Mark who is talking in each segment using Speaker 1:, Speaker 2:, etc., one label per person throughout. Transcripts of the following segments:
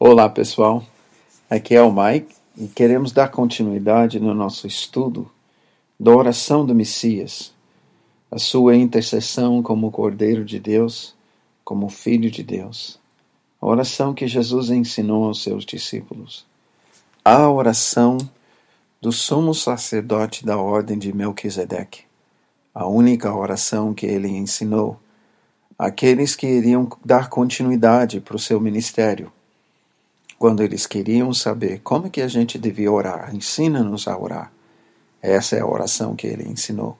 Speaker 1: Olá pessoal, aqui é o Mike e queremos dar continuidade no nosso estudo da oração do Messias, a sua intercessão como Cordeiro de Deus, como Filho de Deus, a oração que Jesus ensinou aos seus discípulos, a oração do sumo sacerdote da ordem de Melquisedeque, a única oração que ele ensinou àqueles que iriam dar continuidade para o seu ministério quando eles queriam saber como é que a gente devia orar, ensina-nos a orar. Essa é a oração que ele ensinou.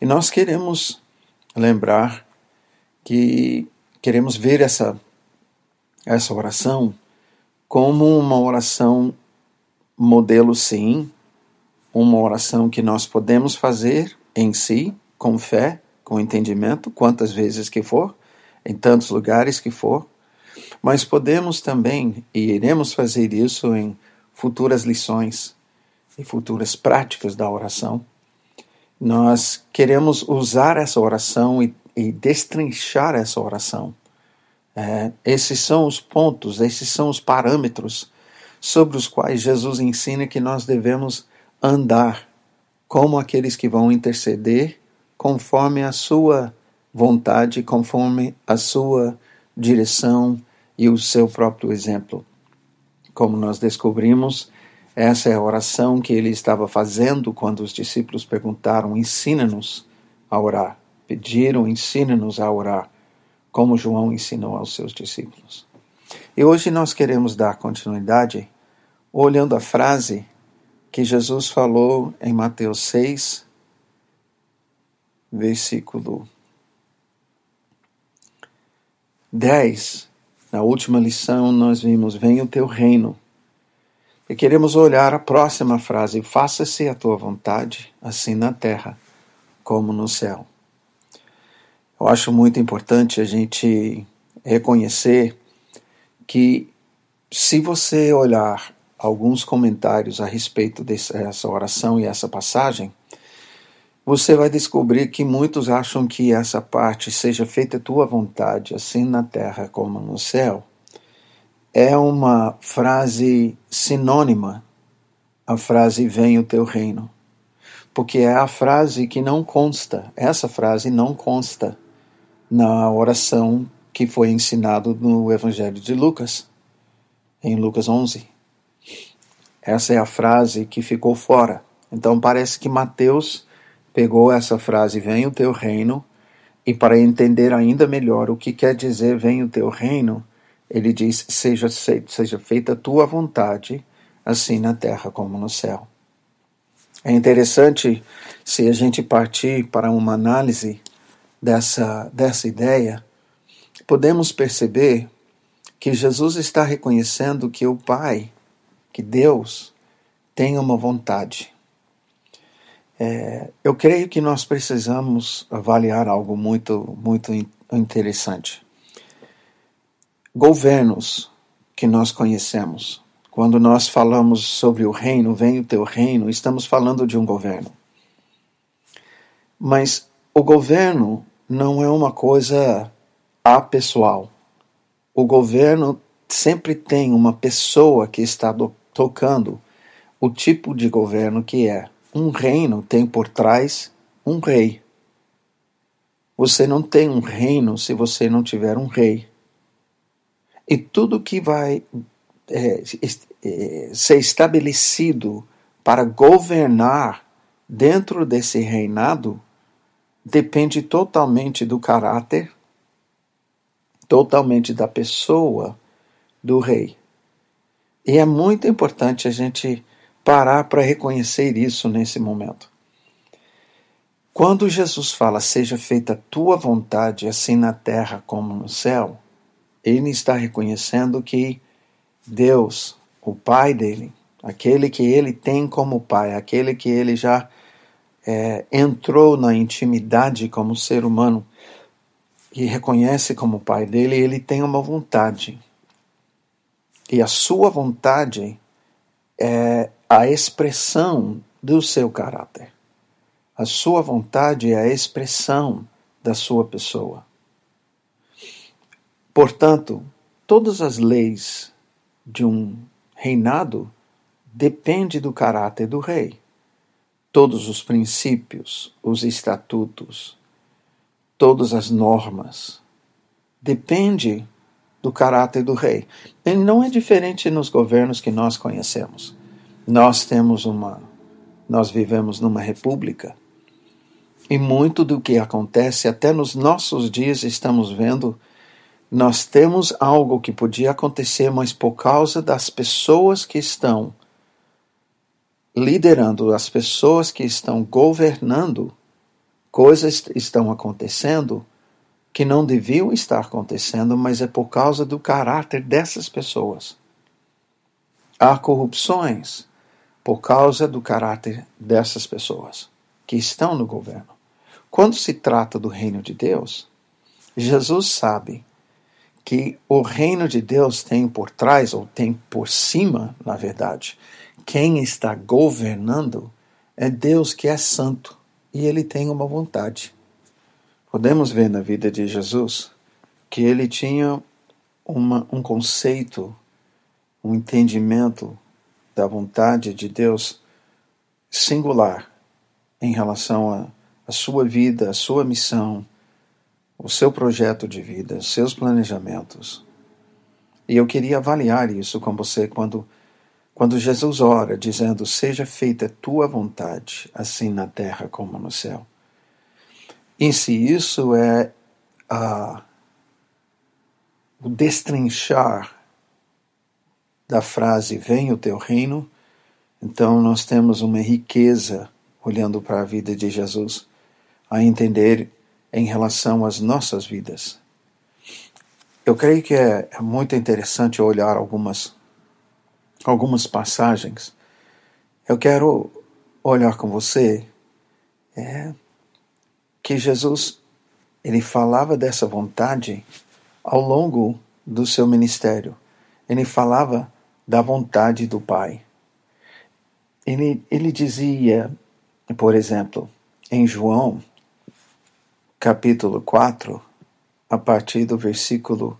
Speaker 1: E nós queremos lembrar que queremos ver essa essa oração como uma oração modelo sim, uma oração que nós podemos fazer em si, com fé, com entendimento, quantas vezes que for, em tantos lugares que for, mas podemos também, e iremos fazer isso em futuras lições e futuras práticas da oração, nós queremos usar essa oração e, e destrinchar essa oração. É, esses são os pontos, esses são os parâmetros sobre os quais Jesus ensina que nós devemos andar como aqueles que vão interceder conforme a sua vontade, conforme a sua direção e o seu próprio exemplo. Como nós descobrimos, essa é a oração que ele estava fazendo quando os discípulos perguntaram: ensina-nos a orar. Pediram: ensina-nos a orar, como João ensinou aos seus discípulos. E hoje nós queremos dar continuidade olhando a frase que Jesus falou em Mateus 6, versículo 10, na última lição, nós vimos: Venha o teu reino. E queremos olhar a próxima frase: Faça-se a tua vontade, assim na terra como no céu. Eu acho muito importante a gente reconhecer que, se você olhar alguns comentários a respeito dessa oração e essa passagem, você vai descobrir que muitos acham que essa parte, seja feita tua vontade, assim na terra como no céu, é uma frase sinônima à frase vem o teu reino. Porque é a frase que não consta, essa frase não consta na oração que foi ensinado no Evangelho de Lucas, em Lucas 11. Essa é a frase que ficou fora. Então parece que Mateus pegou essa frase, vem o teu reino, e para entender ainda melhor o que quer dizer vem o teu reino, ele diz: seja, seja feita a tua vontade, assim na terra como no céu. É interessante se a gente partir para uma análise dessa, dessa ideia, podemos perceber que Jesus está reconhecendo que o Pai, que Deus, tem uma vontade. É, eu creio que nós precisamos avaliar algo muito, muito interessante. Governos que nós conhecemos, quando nós falamos sobre o reino, vem o teu reino, estamos falando de um governo. Mas o governo não é uma coisa apessoal. O governo sempre tem uma pessoa que está tocando o tipo de governo que é. Um reino tem por trás um rei. Você não tem um reino se você não tiver um rei. E tudo que vai é, é, ser estabelecido para governar dentro desse reinado depende totalmente do caráter, totalmente da pessoa do rei. E é muito importante a gente parar para reconhecer isso nesse momento. Quando Jesus fala, seja feita a tua vontade, assim na terra como no céu, ele está reconhecendo que Deus, o Pai dele, aquele que ele tem como Pai, aquele que ele já é, entrou na intimidade como ser humano e reconhece como Pai dele, ele tem uma vontade. E a sua vontade é a expressão do seu caráter. A sua vontade é a expressão da sua pessoa. Portanto, todas as leis de um reinado depende do caráter do rei. Todos os princípios, os estatutos, todas as normas depende do caráter do rei. Ele não é diferente nos governos que nós conhecemos. Nós temos uma nós vivemos numa república e muito do que acontece até nos nossos dias estamos vendo nós temos algo que podia acontecer, mas por causa das pessoas que estão liderando, as pessoas que estão governando, coisas estão acontecendo que não deviam estar acontecendo, mas é por causa do caráter dessas pessoas. Há corrupções por causa do caráter dessas pessoas que estão no governo. Quando se trata do reino de Deus, Jesus sabe que o reino de Deus tem por trás, ou tem por cima, na verdade, quem está governando é Deus que é santo e ele tem uma vontade. Podemos ver na vida de Jesus que ele tinha uma, um conceito, um entendimento da vontade de Deus singular em relação à sua vida, à sua missão, o seu projeto de vida, seus planejamentos. E eu queria avaliar isso com você quando quando Jesus ora, dizendo: Seja feita a tua vontade, assim na terra como no céu. Em si, isso é a, o destrinchar da frase: Venha o teu reino. Então, nós temos uma riqueza, olhando para a vida de Jesus, a entender em relação às nossas vidas. Eu creio que é, é muito interessante olhar algumas algumas passagens, eu quero olhar com você é, que Jesus ele falava dessa vontade ao longo do seu ministério. Ele falava da vontade do Pai. Ele, ele dizia, por exemplo, em João, capítulo 4, a partir do versículo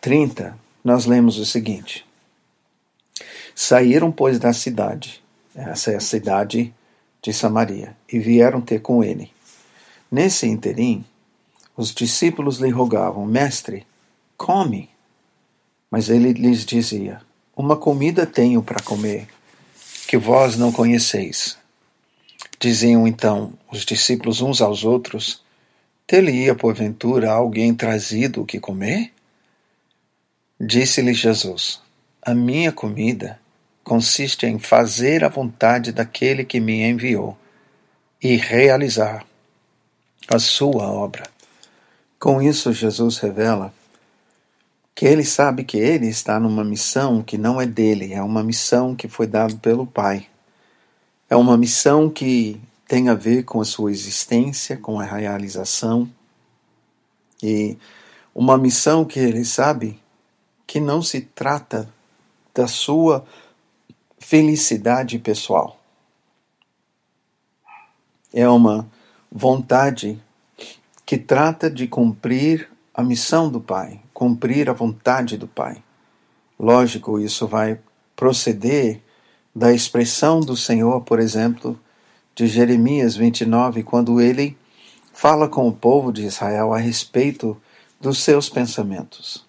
Speaker 1: 30, nós lemos o seguinte: Saíram, pois, da cidade, essa é a cidade de Samaria, e vieram ter com ele. Nesse interim, os discípulos lhe rogavam: Mestre, come. Mas ele lhes dizia: Uma comida tenho para comer, que vós não conheceis. Diziam então os discípulos uns aos outros: Ter-lhe-ia porventura alguém trazido o que comer? Disse-lhe Jesus: A minha comida consiste em fazer a vontade daquele que me enviou e realizar a sua obra. Com isso, Jesus revela que ele sabe que ele está numa missão que não é dele, é uma missão que foi dada pelo Pai. É uma missão que tem a ver com a sua existência, com a realização, e uma missão que ele sabe que não se trata da sua felicidade pessoal. É uma vontade que trata de cumprir a missão do Pai, cumprir a vontade do Pai. Lógico, isso vai proceder da expressão do Senhor, por exemplo, de Jeremias 29, quando ele fala com o povo de Israel a respeito dos seus pensamentos.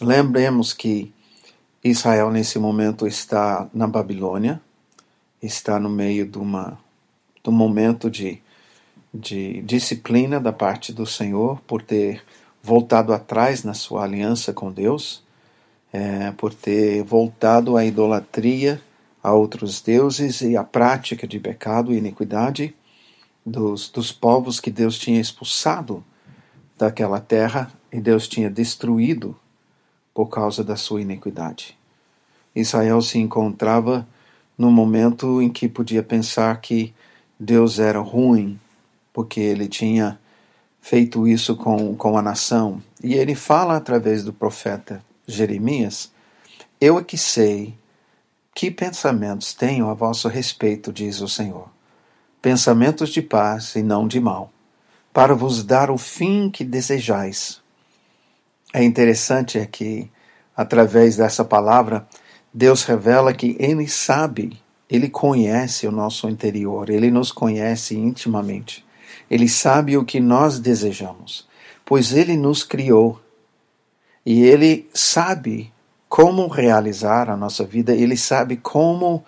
Speaker 1: Lembremos que Israel nesse momento está na Babilônia, está no meio de, uma, de um momento de, de disciplina da parte do Senhor por ter voltado atrás na sua aliança com Deus, é, por ter voltado à idolatria, a outros deuses e à prática de pecado e iniquidade dos, dos povos que Deus tinha expulsado daquela terra e Deus tinha destruído por causa da sua iniquidade. Israel se encontrava no momento em que podia pensar que Deus era ruim, porque ele tinha feito isso com, com a nação. E ele fala através do profeta Jeremias: Eu é que sei que pensamentos tenho a vosso respeito, diz o Senhor. Pensamentos de paz e não de mal, para vos dar o fim que desejais. É interessante é que através dessa palavra, Deus revela que Ele sabe, Ele conhece o nosso interior, Ele nos conhece intimamente. Ele sabe o que nós desejamos, pois Ele nos criou. E Ele sabe como realizar a nossa vida, Ele sabe como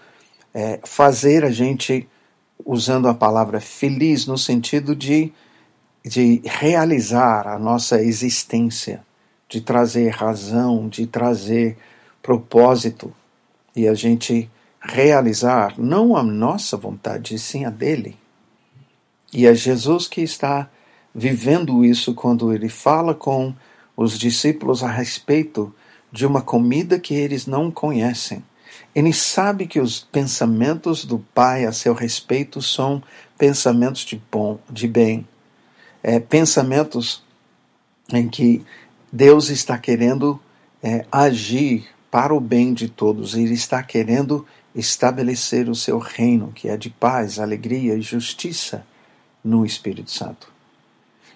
Speaker 1: é, fazer a gente, usando a palavra feliz, no sentido de, de realizar a nossa existência, de trazer razão, de trazer propósito e a gente realizar não a nossa vontade, sim a dele. E é Jesus que está vivendo isso quando ele fala com os discípulos a respeito de uma comida que eles não conhecem. Ele sabe que os pensamentos do Pai a seu respeito são pensamentos de bom, de bem, é, pensamentos em que Deus está querendo é, agir para o bem de todos. Ele está querendo estabelecer o seu reino, que é de paz, alegria e justiça no Espírito Santo.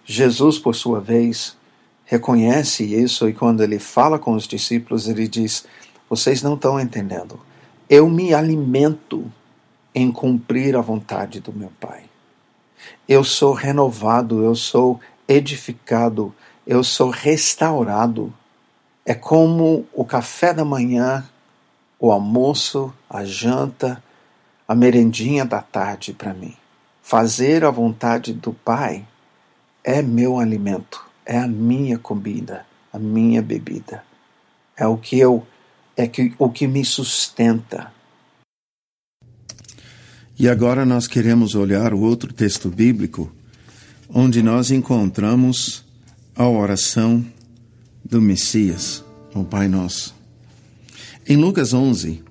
Speaker 1: Jesus, por sua vez, reconhece isso e quando ele fala com os discípulos, ele diz: Vocês não estão entendendo. Eu me alimento em cumprir a vontade do meu Pai. Eu sou renovado, eu sou edificado, eu sou restaurado. É como o café da manhã, o almoço, a janta, a merendinha da tarde para mim. Fazer a vontade do Pai é meu alimento, é a minha comida, a minha bebida. É o que eu é que, o que me sustenta.
Speaker 2: E agora nós queremos olhar o outro texto bíblico, onde nós encontramos a oração do Messias, o Pai Nosso. Em Lucas 11,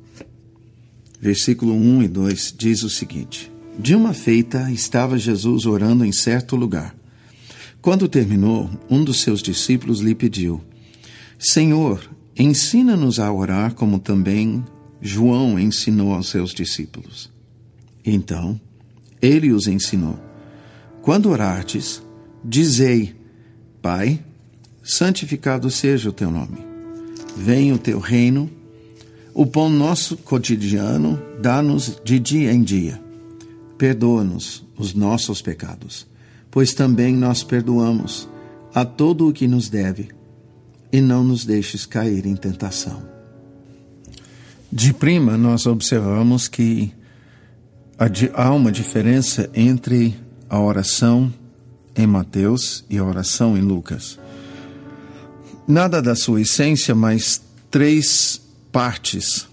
Speaker 2: versículo 1 e 2, diz o seguinte: de uma feita, estava Jesus orando em certo lugar. Quando terminou, um dos seus discípulos lhe pediu: Senhor, ensina-nos a orar como também João ensinou aos seus discípulos. Então, ele os ensinou: Quando orardes, dizei: Pai, santificado seja o teu nome. Venha o teu reino. O pão nosso cotidiano dá-nos de dia em dia perdoa-nos os nossos pecados, pois também nós perdoamos a todo o que nos deve, e não nos deixes cair em tentação. De prima, nós observamos que há uma diferença entre a oração em Mateus e a oração em Lucas. Nada da sua essência, mas três partes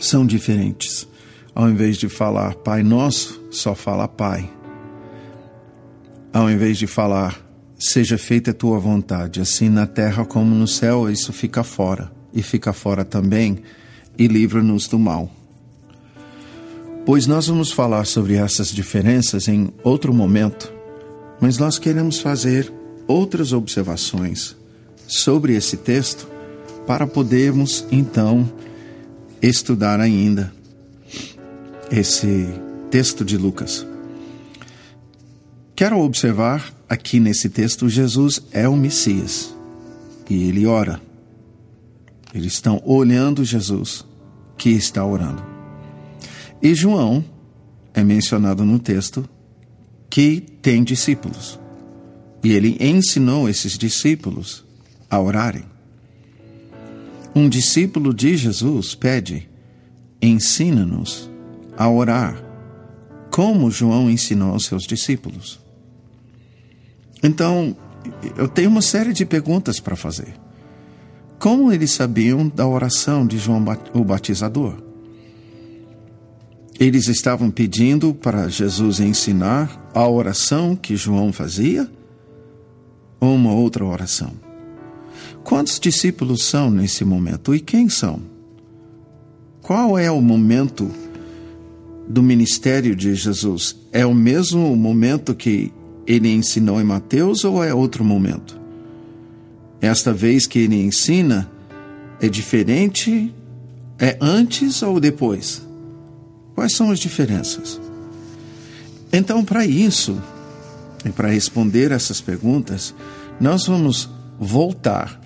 Speaker 2: são diferentes. Ao invés de falar Pai Nosso, só fala Pai. Ao invés de falar Seja feita a tua vontade, assim na terra como no céu, isso fica fora. E fica fora também, e livra-nos do mal. Pois nós vamos falar sobre essas diferenças em outro momento, mas nós queremos fazer outras observações sobre esse texto para podermos então estudar ainda esse texto de Lucas. Quero observar aqui nesse texto: Jesus é o Messias e ele ora. Eles estão olhando Jesus que está orando. E João é mencionado no texto que tem discípulos. E ele ensinou esses discípulos a orarem. Um discípulo de Jesus pede: ensina-nos a orar, como João ensinou aos seus discípulos. Então, eu tenho uma série de perguntas para fazer. Como eles sabiam da oração de João o Batizador? Eles estavam pedindo para Jesus ensinar a oração que João fazia ou uma outra oração? Quantos discípulos são nesse momento e quem são? Qual é o momento do ministério de Jesus é o mesmo momento que ele ensinou em Mateus ou é outro momento? Esta vez que ele ensina é diferente? É antes ou depois? Quais são as diferenças? Então, para isso, e para responder essas perguntas, nós vamos voltar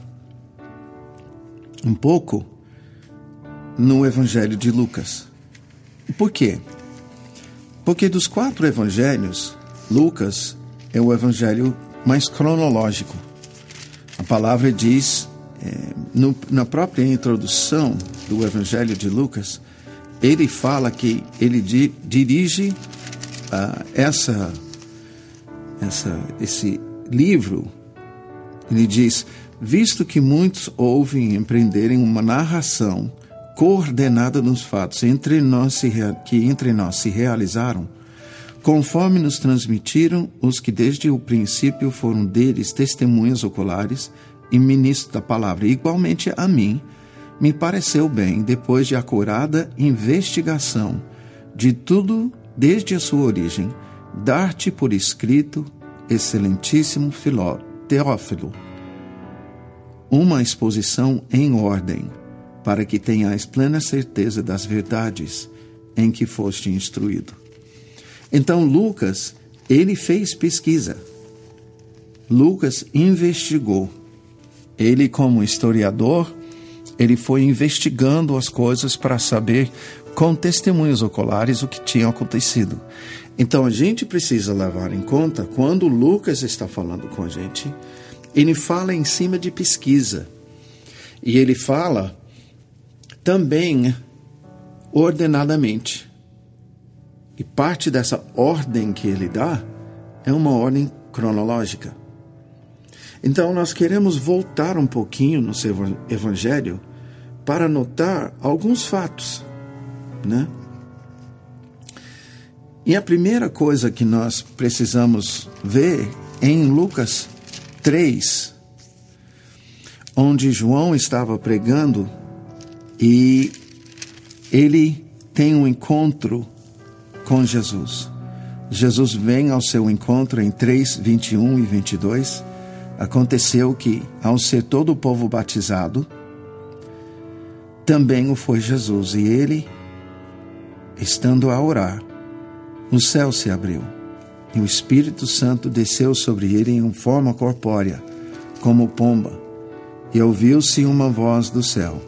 Speaker 2: um pouco no Evangelho de Lucas. Por quê? Porque dos quatro evangelhos, Lucas é o evangelho mais cronológico. A palavra diz, é, no, na própria introdução do evangelho de Lucas, ele fala que ele di, dirige uh, essa, essa, esse livro, ele diz: visto que muitos ouvem empreenderem uma narração coordenada nos fatos entre nós se, que entre nós se realizaram, conforme nos transmitiram os que desde o princípio foram deles testemunhas oculares e ministros da palavra. Igualmente a mim, me pareceu bem, depois de acurada investigação de tudo desde a sua origem, dar-te por escrito, excelentíssimo Filó, Teófilo, uma exposição em ordem, para que tenhais plena certeza das verdades em que foste instruído. Então Lucas, ele fez pesquisa. Lucas investigou. Ele como historiador, ele foi investigando as coisas para saber com testemunhos oculares o que tinha acontecido. Então a gente precisa levar em conta quando Lucas está falando com a gente, ele fala em cima de pesquisa. E ele fala também ordenadamente. E parte dessa ordem que ele dá é uma ordem cronológica. Então nós queremos voltar um pouquinho no seu evangelho para notar alguns fatos, né? E a primeira coisa que nós precisamos ver é em Lucas 3, onde João estava pregando e ele tem um encontro com Jesus. Jesus vem ao seu encontro em 3, 21 e 22. Aconteceu que, ao ser todo o povo batizado, também o foi Jesus, e ele, estando a orar, o céu se abriu, e o Espírito Santo desceu sobre ele em forma corpórea, como pomba, e ouviu-se uma voz do céu: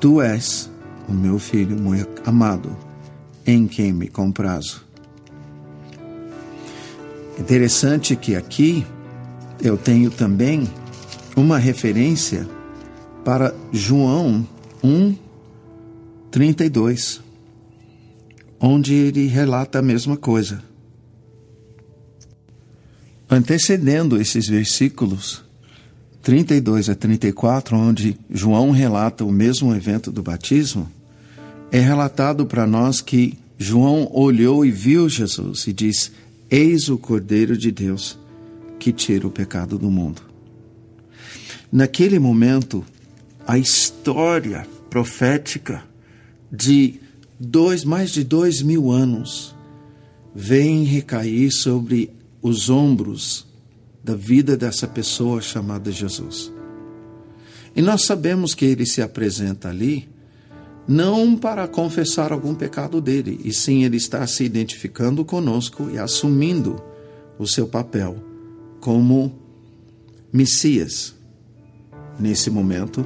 Speaker 2: Tu és o meu filho muito amado, em quem me comprazo. Interessante que aqui eu tenho também uma referência para João 1, 32, onde ele relata a mesma coisa. Antecedendo esses versículos, 32 a 34, onde João relata o mesmo evento do batismo, é relatado para nós que João olhou e viu Jesus e diz: Eis o Cordeiro de Deus que tira o pecado do mundo. Naquele momento, a história profética de dois, mais de dois mil anos vem recair sobre os ombros da vida dessa pessoa chamada Jesus. E nós sabemos que ele se apresenta ali não para confessar algum pecado dele, e sim ele está se identificando conosco e assumindo o seu papel como Messias. Nesse momento,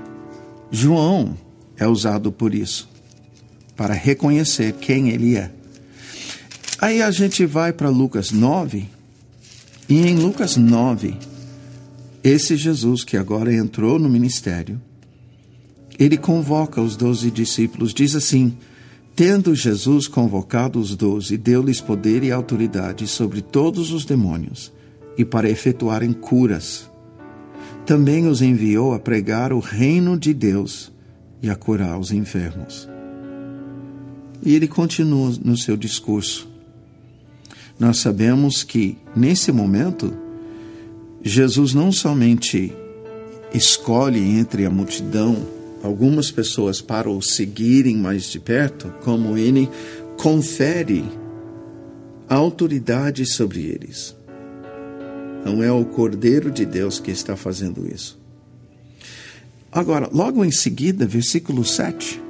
Speaker 2: João é usado por isso, para reconhecer quem ele é. Aí a gente vai para Lucas 9, e em Lucas 9, esse Jesus que agora entrou no ministério, ele convoca os doze discípulos, diz assim: Tendo Jesus convocado os doze, deu-lhes poder e autoridade sobre todos os demônios e para efetuarem curas também os enviou a pregar o reino de Deus e a curar os enfermos. E ele continua no seu discurso. Nós sabemos que, nesse momento, Jesus não somente escolhe entre a multidão algumas pessoas para o seguirem mais de perto, como ele confere autoridade sobre eles. Não é o Cordeiro de Deus que está fazendo isso. Agora, logo em seguida, versículo 7,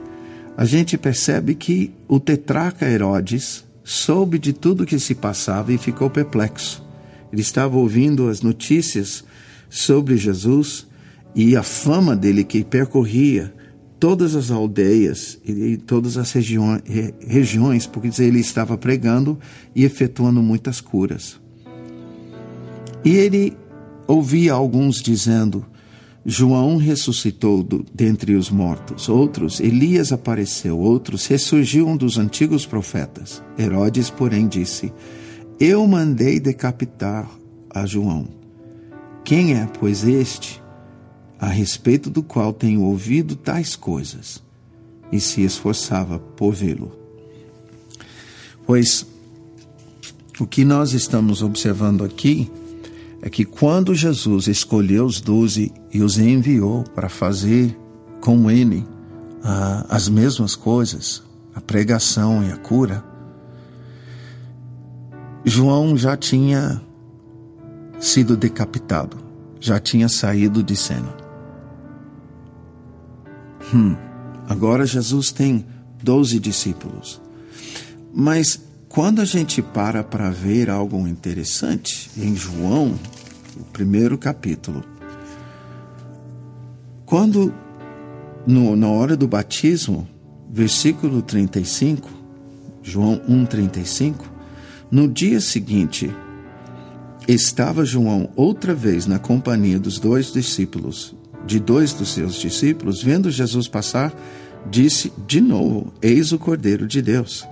Speaker 2: a gente percebe que o tetraca Herodes soube de tudo que se passava e ficou perplexo. Ele estava ouvindo as notícias sobre Jesus e a fama dele que percorria todas as aldeias e todas as regiões porque ele estava pregando e efetuando muitas curas. E ele ouvia alguns dizendo: João ressuscitou do, dentre os mortos, outros, Elias apareceu, outros, ressurgiu um dos antigos profetas. Herodes, porém, disse: Eu mandei decapitar a João. Quem é, pois, este? a respeito do qual tenho ouvido tais coisas, e se esforçava por vê-lo. Pois o que nós estamos observando aqui é que quando Jesus escolheu os doze e os enviou para fazer com ele ah, as mesmas coisas, a pregação e a cura, João já tinha sido decapitado, já tinha saído de cena. Hum, agora Jesus tem doze discípulos. Mas quando a gente para para ver algo interessante, em João, o primeiro capítulo, quando no, na hora do batismo, versículo 35, João 1,35, no dia seguinte, estava João outra vez na companhia dos dois discípulos de dois dos seus discípulos, vendo Jesus passar, disse de novo: Eis o Cordeiro de Deus.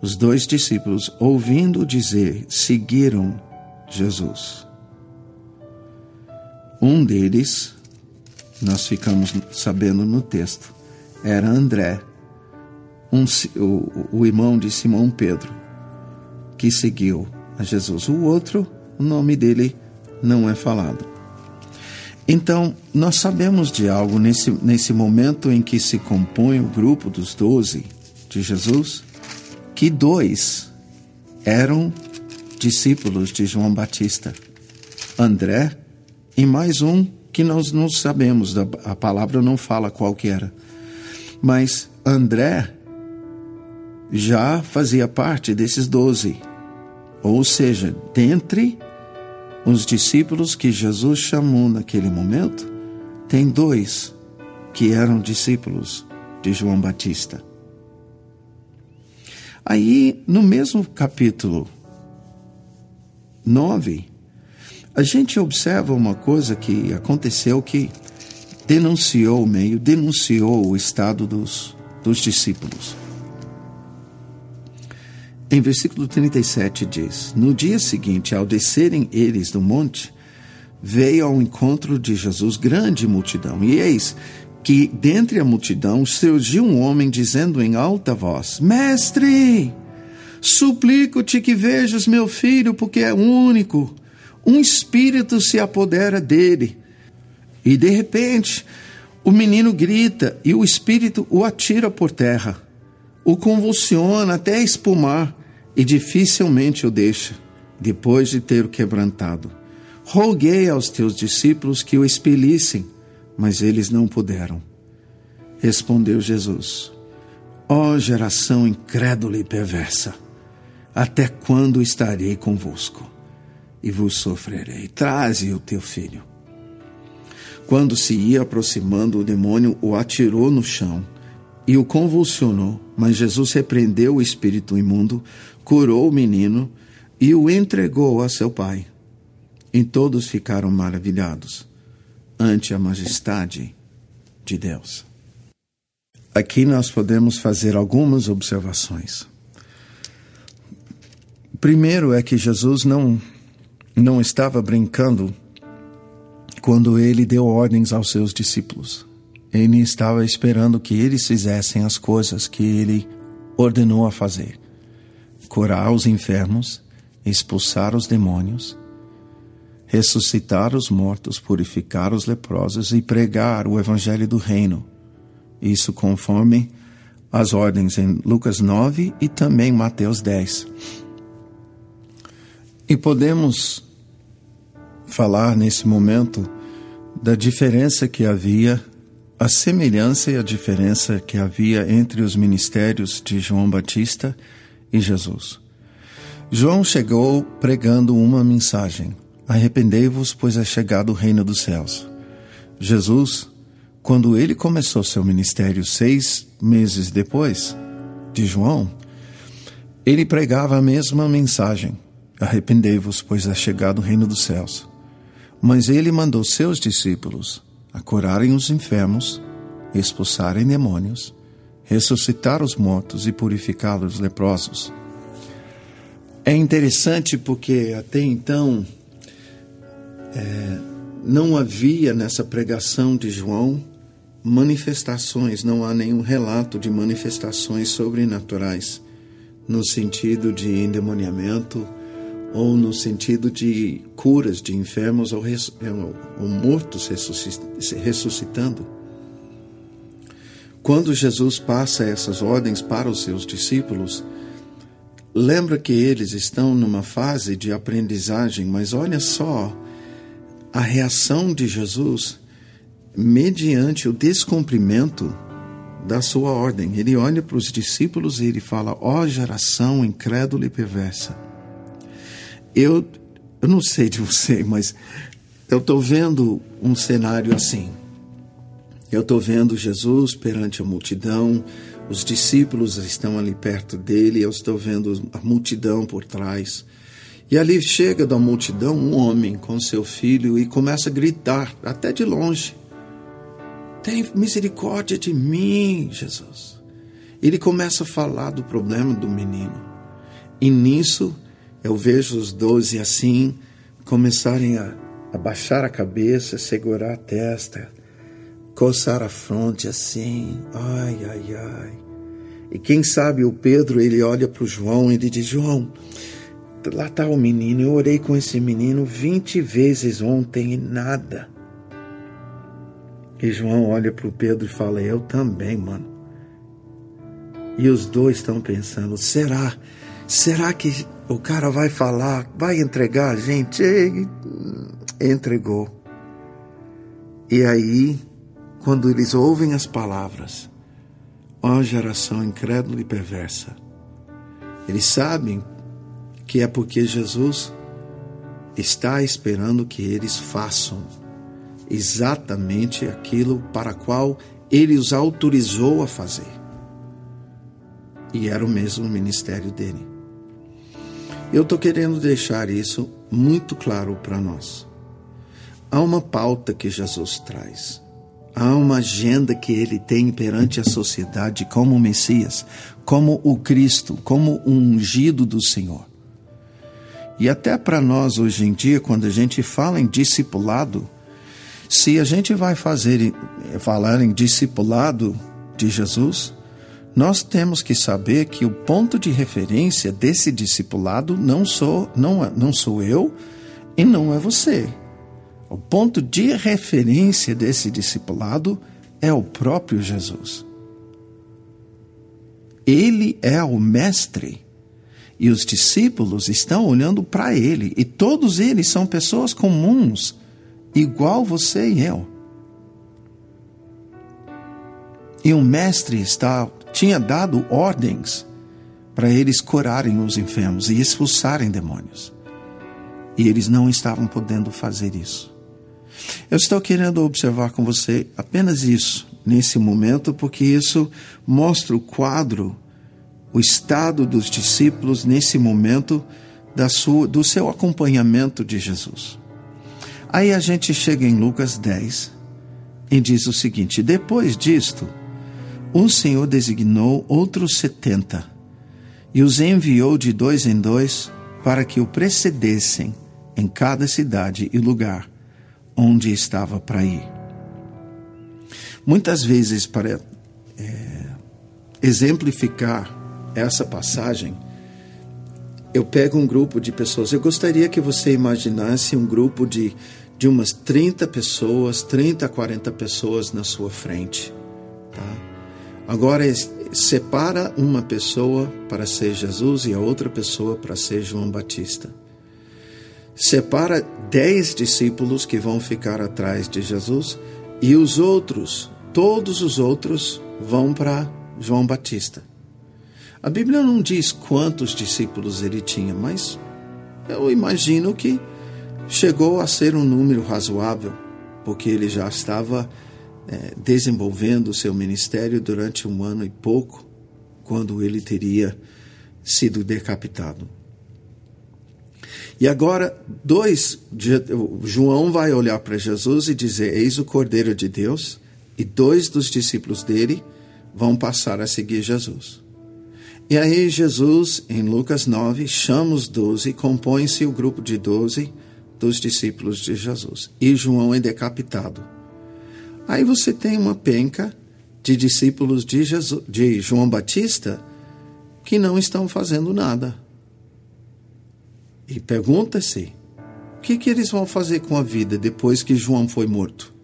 Speaker 2: Os dois discípulos, ouvindo dizer, seguiram Jesus. Um deles, nós ficamos sabendo no texto, era André, um, o, o irmão de Simão Pedro, que seguiu a Jesus. O outro, o nome dele não é falado. Então, nós sabemos de algo nesse, nesse momento em que se compõe o grupo dos doze de Jesus, que dois eram discípulos de João Batista, André e mais um que nós não sabemos, a palavra não fala qual que era. Mas André já fazia parte desses doze, ou seja, dentre os discípulos que Jesus chamou naquele momento, tem dois que eram discípulos de João Batista. Aí, no mesmo capítulo 9, a gente observa uma coisa que aconteceu que denunciou o meio, denunciou o estado dos, dos discípulos. Em versículo 37 diz: No dia seguinte, ao descerem eles do monte, veio ao encontro de Jesus grande multidão. E eis que, dentre a multidão, surgiu um homem dizendo em alta voz: Mestre, suplico-te que vejas meu filho, porque é único. Um espírito se apodera dele. E de repente, o menino grita e o espírito o atira por terra, o convulsiona até espumar e dificilmente o deixa, depois de ter o quebrantado. Roguei aos teus discípulos que o expelissem, mas eles não puderam. Respondeu Jesus: Ó oh, geração incrédula e perversa, até quando estarei convosco e vos sofrerei? Traze o teu filho. Quando se ia aproximando, o demônio o atirou no chão e o convulsionou, mas Jesus repreendeu o espírito imundo, curou o menino e o entregou a seu pai. E todos ficaram maravilhados ante a majestade de Deus. Aqui nós podemos fazer algumas observações. Primeiro é que Jesus não não estava brincando quando ele deu ordens aos seus discípulos. Ele estava esperando que eles fizessem as coisas que ele ordenou a fazer: curar os enfermos, expulsar os demônios, ressuscitar os mortos, purificar os leprosos e pregar o evangelho do reino. Isso conforme as ordens em Lucas 9 e também Mateus 10. E podemos falar nesse momento da diferença que havia a semelhança e a diferença que havia entre os ministérios de João Batista e Jesus. João chegou pregando uma mensagem: Arrependei-vos, pois é chegado o reino dos céus. Jesus, quando ele começou seu ministério seis meses depois de João, ele pregava a mesma mensagem: Arrependei-vos, pois é chegado o reino dos céus. Mas ele mandou seus discípulos a curarem os enfermos, expulsarem demônios, ressuscitar os mortos e purificar os leprosos. É interessante porque até então é, não havia nessa pregação de João manifestações, não há nenhum relato de manifestações sobrenaturais no sentido de endemoniamento ou no sentido de curas de enfermos ou, ou mortos ressuscitando. Quando Jesus passa essas ordens para os seus discípulos, lembra que eles estão numa fase de aprendizagem, mas olha só a reação de Jesus mediante o descumprimento da sua ordem. Ele olha para os discípulos e ele fala: Ó oh, geração incrédula e perversa. Eu, eu não sei de você, mas eu estou vendo um cenário assim. Eu estou vendo Jesus perante a multidão, os discípulos estão ali perto dele, eu estou vendo a multidão por trás. E ali chega da multidão um homem com seu filho e começa a gritar, até de longe: Tem misericórdia de mim, Jesus. Ele começa a falar do problema do menino. E nisso eu vejo os doze assim começarem a abaixar a cabeça, segurar a testa, coçar a fronte assim, ai, ai, ai. E quem sabe o Pedro, ele olha para o João e ele diz: João, lá está o menino, eu orei com esse menino vinte vezes ontem e nada. E João olha para o Pedro e fala: Eu também, mano. E os dois estão pensando: será? Será que o cara vai falar, vai entregar a gente? E entregou. E aí quando eles ouvem as palavras, ó geração incrédula e perversa, eles sabem que é porque Jesus está esperando que eles façam exatamente aquilo para qual ele os autorizou a fazer. E era o mesmo ministério dele. Eu estou querendo deixar isso muito claro para nós. Há uma pauta que Jesus traz. Há uma agenda que ele tem perante a sociedade como Messias, como o Cristo, como o ungido do Senhor. E até para nós hoje em dia, quando a gente fala em discipulado, se a gente vai fazer falar em discipulado de Jesus, nós temos que saber que o ponto de referência desse discipulado não sou não, não sou eu e não é você. O ponto de referência desse discipulado é o próprio Jesus. Ele é o mestre e os discípulos estão olhando para ele, e todos eles são pessoas comuns, igual você e eu. E o mestre está, tinha dado ordens para eles curarem os enfermos e expulsarem demônios. E eles não estavam podendo fazer isso. Eu estou querendo observar com você apenas isso nesse momento, porque isso mostra o quadro, o estado dos discípulos nesse momento da sua, do seu acompanhamento de Jesus. Aí a gente chega em Lucas 10 e diz o seguinte: Depois disto, o Senhor designou outros setenta e os enviou de dois em dois para que o precedessem em cada cidade e lugar onde estava para ir. Muitas vezes, para é, exemplificar essa passagem, eu pego um grupo de pessoas. Eu gostaria que você imaginasse um grupo de, de umas 30 pessoas, 30, 40 pessoas na sua frente. Tá? Agora, separa uma pessoa para ser Jesus e a outra pessoa para ser João Batista separa dez discípulos que vão ficar atrás de Jesus e os outros, todos os outros, vão para João Batista. A Bíblia não diz quantos discípulos ele tinha, mas eu imagino que chegou a ser um número razoável, porque ele já estava é, desenvolvendo o seu ministério durante um ano e pouco, quando ele teria sido decapitado. E agora, dois, João vai olhar para Jesus e dizer: Eis o Cordeiro de Deus, e dois dos discípulos dele vão passar a seguir Jesus. E aí, Jesus, em Lucas 9, chama os doze, compõe-se o grupo de doze dos discípulos de Jesus. E João é decapitado. Aí você tem uma penca de discípulos de, Jesus, de João Batista que não estão fazendo nada. E pergunta-se: o que, que eles vão fazer com a vida depois que João foi morto?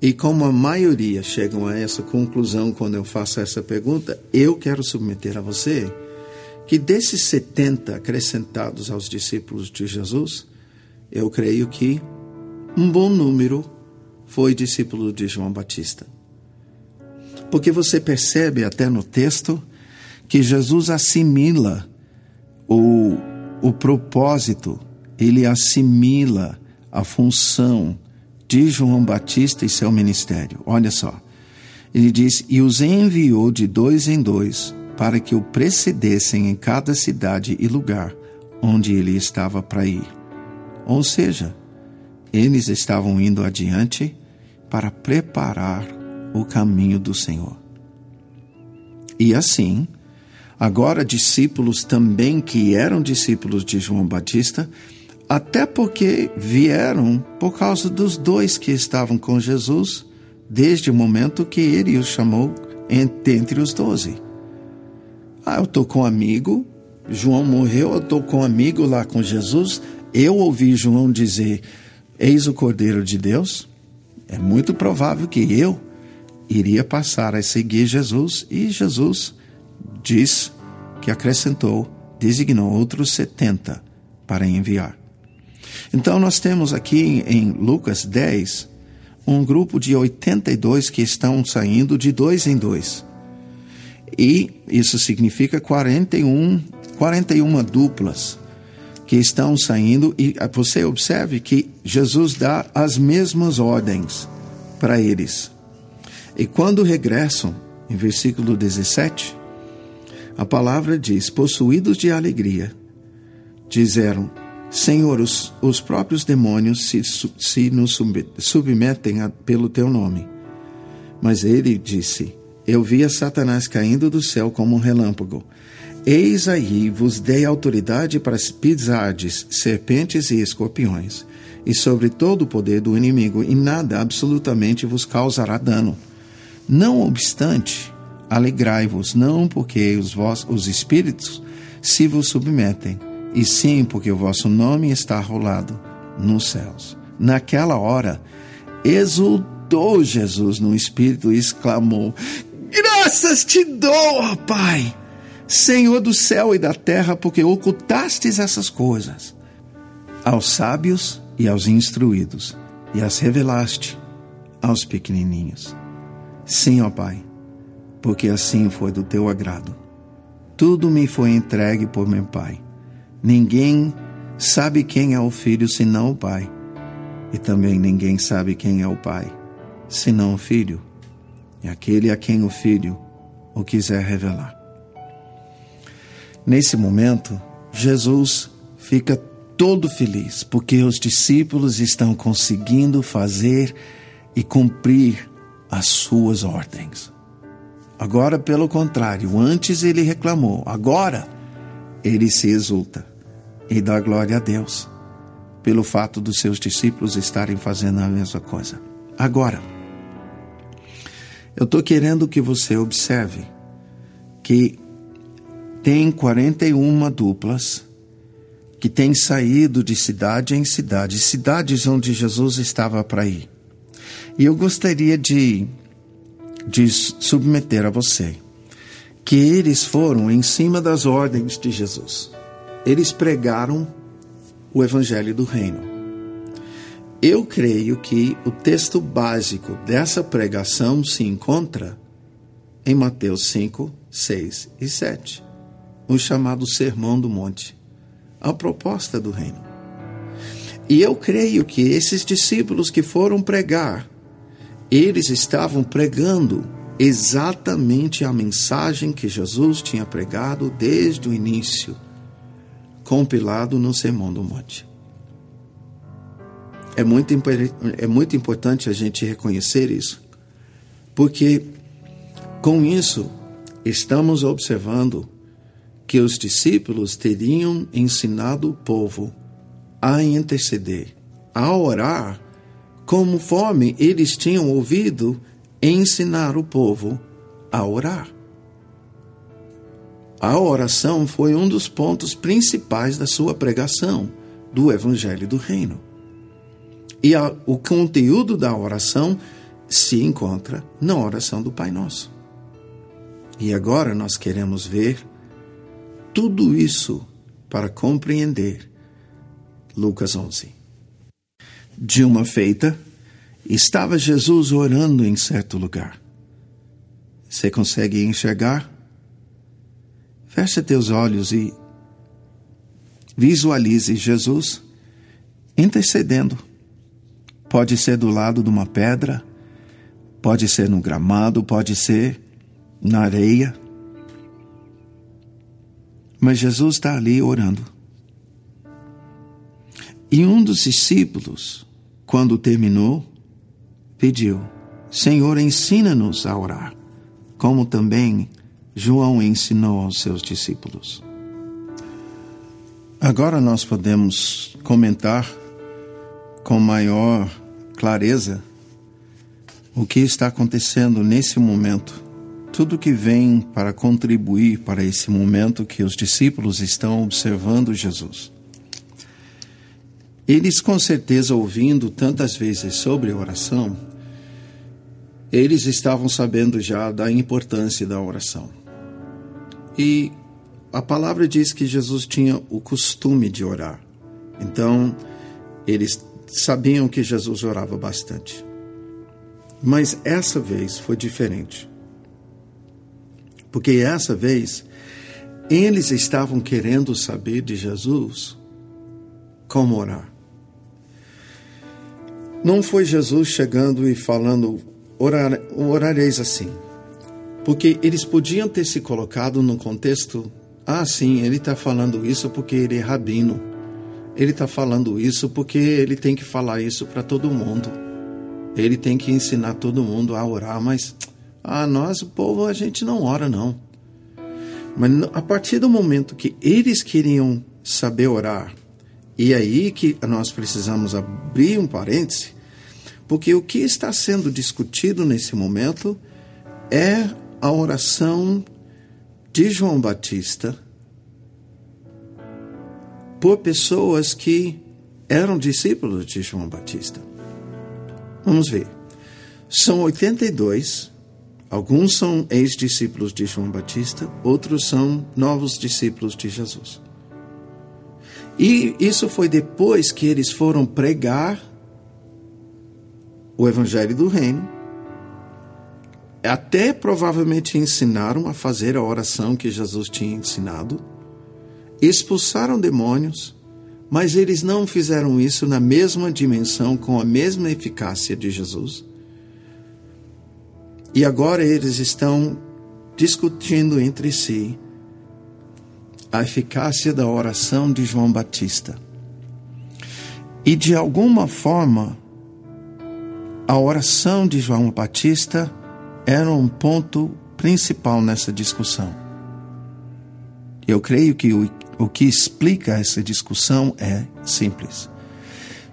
Speaker 2: E como a maioria chegam a essa conclusão quando eu faço essa pergunta, eu quero submeter a você que desses 70 acrescentados aos discípulos de Jesus, eu creio que um bom número foi discípulo de João Batista. Porque você percebe até no texto que Jesus assimila o, o propósito, ele assimila a função de João Batista e seu ministério. Olha só. Ele diz: E os enviou de dois em dois para que o precedessem em cada cidade e lugar onde ele estava para ir. Ou seja, eles estavam indo adiante para preparar o caminho do Senhor. E assim, agora discípulos também que eram discípulos de João Batista, até porque vieram por causa dos dois que estavam com Jesus desde o momento que ele os chamou entre os doze. Ah, eu estou com um amigo, João morreu, eu estou com um amigo lá com Jesus. Eu ouvi João dizer: Eis o Cordeiro de Deus. É muito provável que eu iria passar a seguir Jesus e Jesus diz que acrescentou, designou outros 70 para enviar. Então nós temos aqui em Lucas 10 um grupo de 82 que estão saindo de dois em dois. E isso significa 41, 41 duplas que estão saindo e você observe que Jesus dá as mesmas ordens para eles. E quando regressam, em versículo 17, a palavra diz: possuídos de alegria, disseram: Senhor, os, os próprios demônios se, se nos submetem a, pelo teu nome. Mas ele disse: eu via Satanás caindo do céu como um relâmpago. Eis aí vos dei autoridade para pisardes serpentes e escorpiões, e sobre todo o poder do inimigo, e nada absolutamente vos causará dano. Não obstante, alegrai-vos, não porque os, vossos, os espíritos se vos submetem, e sim porque o vosso nome está rolado nos céus. Naquela hora, exultou Jesus no espírito e exclamou: Graças te dou, Pai, Senhor do céu e da terra, porque ocultastes essas coisas aos sábios e aos instruídos, e as revelaste aos pequenininhos. Sim, ó Pai, porque assim foi do teu agrado. Tudo me foi entregue por meu Pai. Ninguém sabe quem é o Filho senão o Pai, e também ninguém sabe quem é o Pai senão o Filho e aquele a quem o Filho o quiser revelar. Nesse momento, Jesus fica todo feliz porque os discípulos estão conseguindo fazer e cumprir as suas ordens. Agora, pelo contrário, antes ele reclamou, agora ele se exulta e dá glória a Deus pelo fato dos seus discípulos estarem fazendo a mesma coisa. Agora, eu estou querendo que você observe que tem 41 duplas que têm saído de cidade em cidade, cidades onde Jesus estava para ir. E eu gostaria de, de submeter a você que eles foram em cima das ordens de Jesus. Eles pregaram o evangelho do reino. Eu creio que o texto básico dessa pregação se encontra em Mateus 5, 6 e 7, o chamado Sermão do Monte, a proposta do reino. E eu creio que esses discípulos que foram pregar, eles estavam pregando exatamente a mensagem que Jesus tinha pregado desde o início, compilado no Sermão do Monte. É muito, é muito importante a gente reconhecer isso, porque com isso estamos observando que os discípulos teriam ensinado o povo a interceder, a orar, conforme eles tinham ouvido ensinar o povo a orar. A oração foi um dos pontos principais da sua pregação do Evangelho do Reino. E a, o conteúdo da oração se encontra na oração do Pai Nosso. E agora nós queremos ver tudo isso para compreender Lucas 11. De uma feita, estava Jesus orando em certo lugar. Você consegue enxergar? Feche teus olhos e visualize Jesus intercedendo Pode ser do lado de uma pedra, pode ser no gramado, pode ser na areia. Mas Jesus está ali orando. E um dos discípulos, quando terminou, pediu: Senhor, ensina-nos a orar, como também João ensinou aos seus discípulos. Agora nós podemos comentar com maior clareza o que está acontecendo nesse momento. Tudo que vem para contribuir para esse momento que os discípulos estão observando Jesus. Eles, com certeza, ouvindo tantas vezes sobre oração, eles estavam sabendo já da importância da oração. E a palavra diz que Jesus tinha o costume de orar. Então, eles sabiam que Jesus orava bastante. Mas essa vez foi diferente. Porque essa vez eles estavam querendo saber de Jesus como orar. Não foi Jesus chegando e falando, Orar, orareis assim. Porque eles podiam ter se colocado no contexto, ah, sim, ele está falando isso porque ele é rabino ele está falando isso porque ele tem que falar isso para todo mundo. Ele tem que ensinar todo mundo a orar, mas a nós, o povo, a gente não ora, não. Mas a partir do momento que eles queriam saber orar, e aí que nós precisamos abrir um parêntese, porque o que está sendo discutido nesse momento é a oração de João Batista por pessoas que eram discípulos de João Batista. Vamos ver. São 82. Alguns são ex-discípulos de João Batista, outros são novos discípulos de Jesus. E isso foi depois que eles foram pregar o Evangelho do Reino. Até provavelmente ensinaram a fazer a oração que Jesus tinha ensinado expulsaram demônios, mas eles não fizeram isso na mesma dimensão, com a mesma eficácia de Jesus. E agora eles estão discutindo entre si a eficácia da oração de João Batista. E de alguma forma, a oração de João Batista era um ponto principal nessa discussão. Eu creio que o o que explica essa discussão é simples.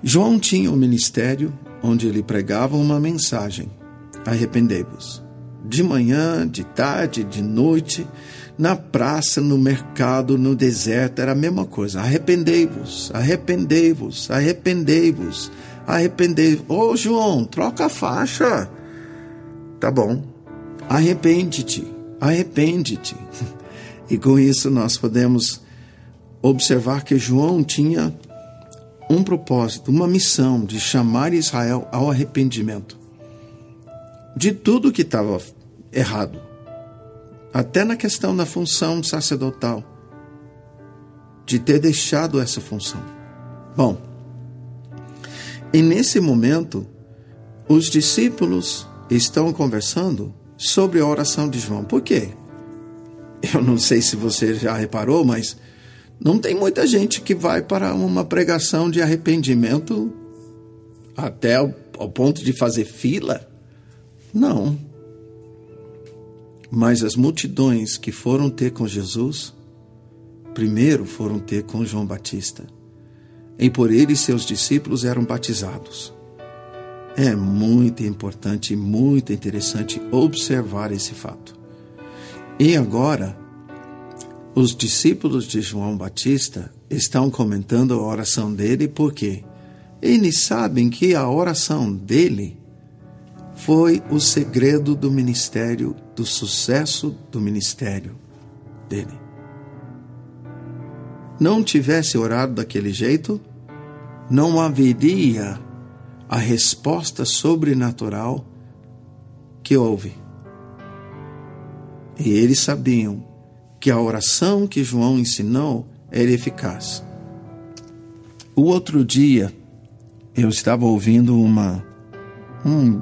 Speaker 2: João tinha um ministério onde ele pregava uma mensagem: arrependei-vos. De manhã, de tarde, de noite, na praça, no mercado, no deserto, era a mesma coisa. Arrependei-vos, arrependei-vos, arrependei-vos, arrependei-vos. Ô João, troca a faixa. Tá bom. Arrepende-te, arrepende-te. E com isso nós podemos observar que João tinha um propósito, uma missão de chamar Israel ao arrependimento de tudo que estava errado, até na questão da função sacerdotal, de ter deixado essa função. Bom, E nesse momento, os discípulos estão conversando sobre a oração de João. Por quê? Eu não sei se você já reparou, mas não tem muita gente que vai para uma pregação de arrependimento até ao, ponto de fazer fila. Não. Mas as multidões que foram ter com Jesus, primeiro foram ter com João Batista. E por ele seus discípulos eram batizados. É muito importante muito interessante observar esse fato. E agora, os discípulos de João Batista estão comentando a oração dele porque eles sabem que a oração dele foi o segredo do ministério, do sucesso do ministério dele. Não tivesse orado daquele jeito, não haveria a resposta sobrenatural que houve. E eles sabiam que a oração que João ensinou era eficaz. O outro dia, eu estava ouvindo uma, um,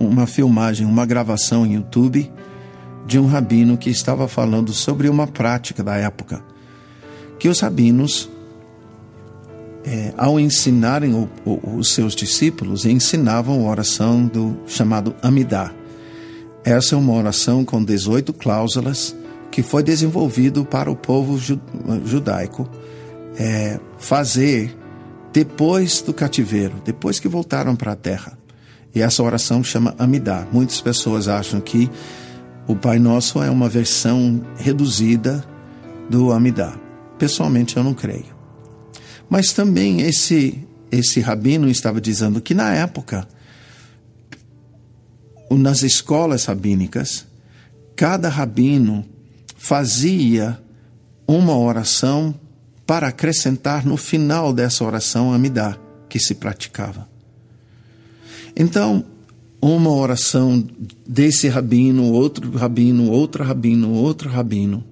Speaker 2: uma filmagem, uma gravação em YouTube de um rabino que estava falando sobre uma prática da época, que os rabinos, é, ao ensinarem o, o, os seus discípulos, ensinavam a oração do chamado Amidá. Essa é uma oração com 18 cláusulas que foi desenvolvido para o povo judaico é, fazer depois do cativeiro, depois que voltaram para a terra. E essa oração chama Amidá. Muitas pessoas acham que o Pai Nosso é uma versão reduzida do Amidá. Pessoalmente, eu não creio. Mas também esse, esse rabino estava dizendo que na época, nas escolas rabínicas, cada rabino fazia uma oração para acrescentar no final dessa oração a Amidá que se praticava. Então, uma oração desse rabino, outro rabino, outro rabino, outro rabino.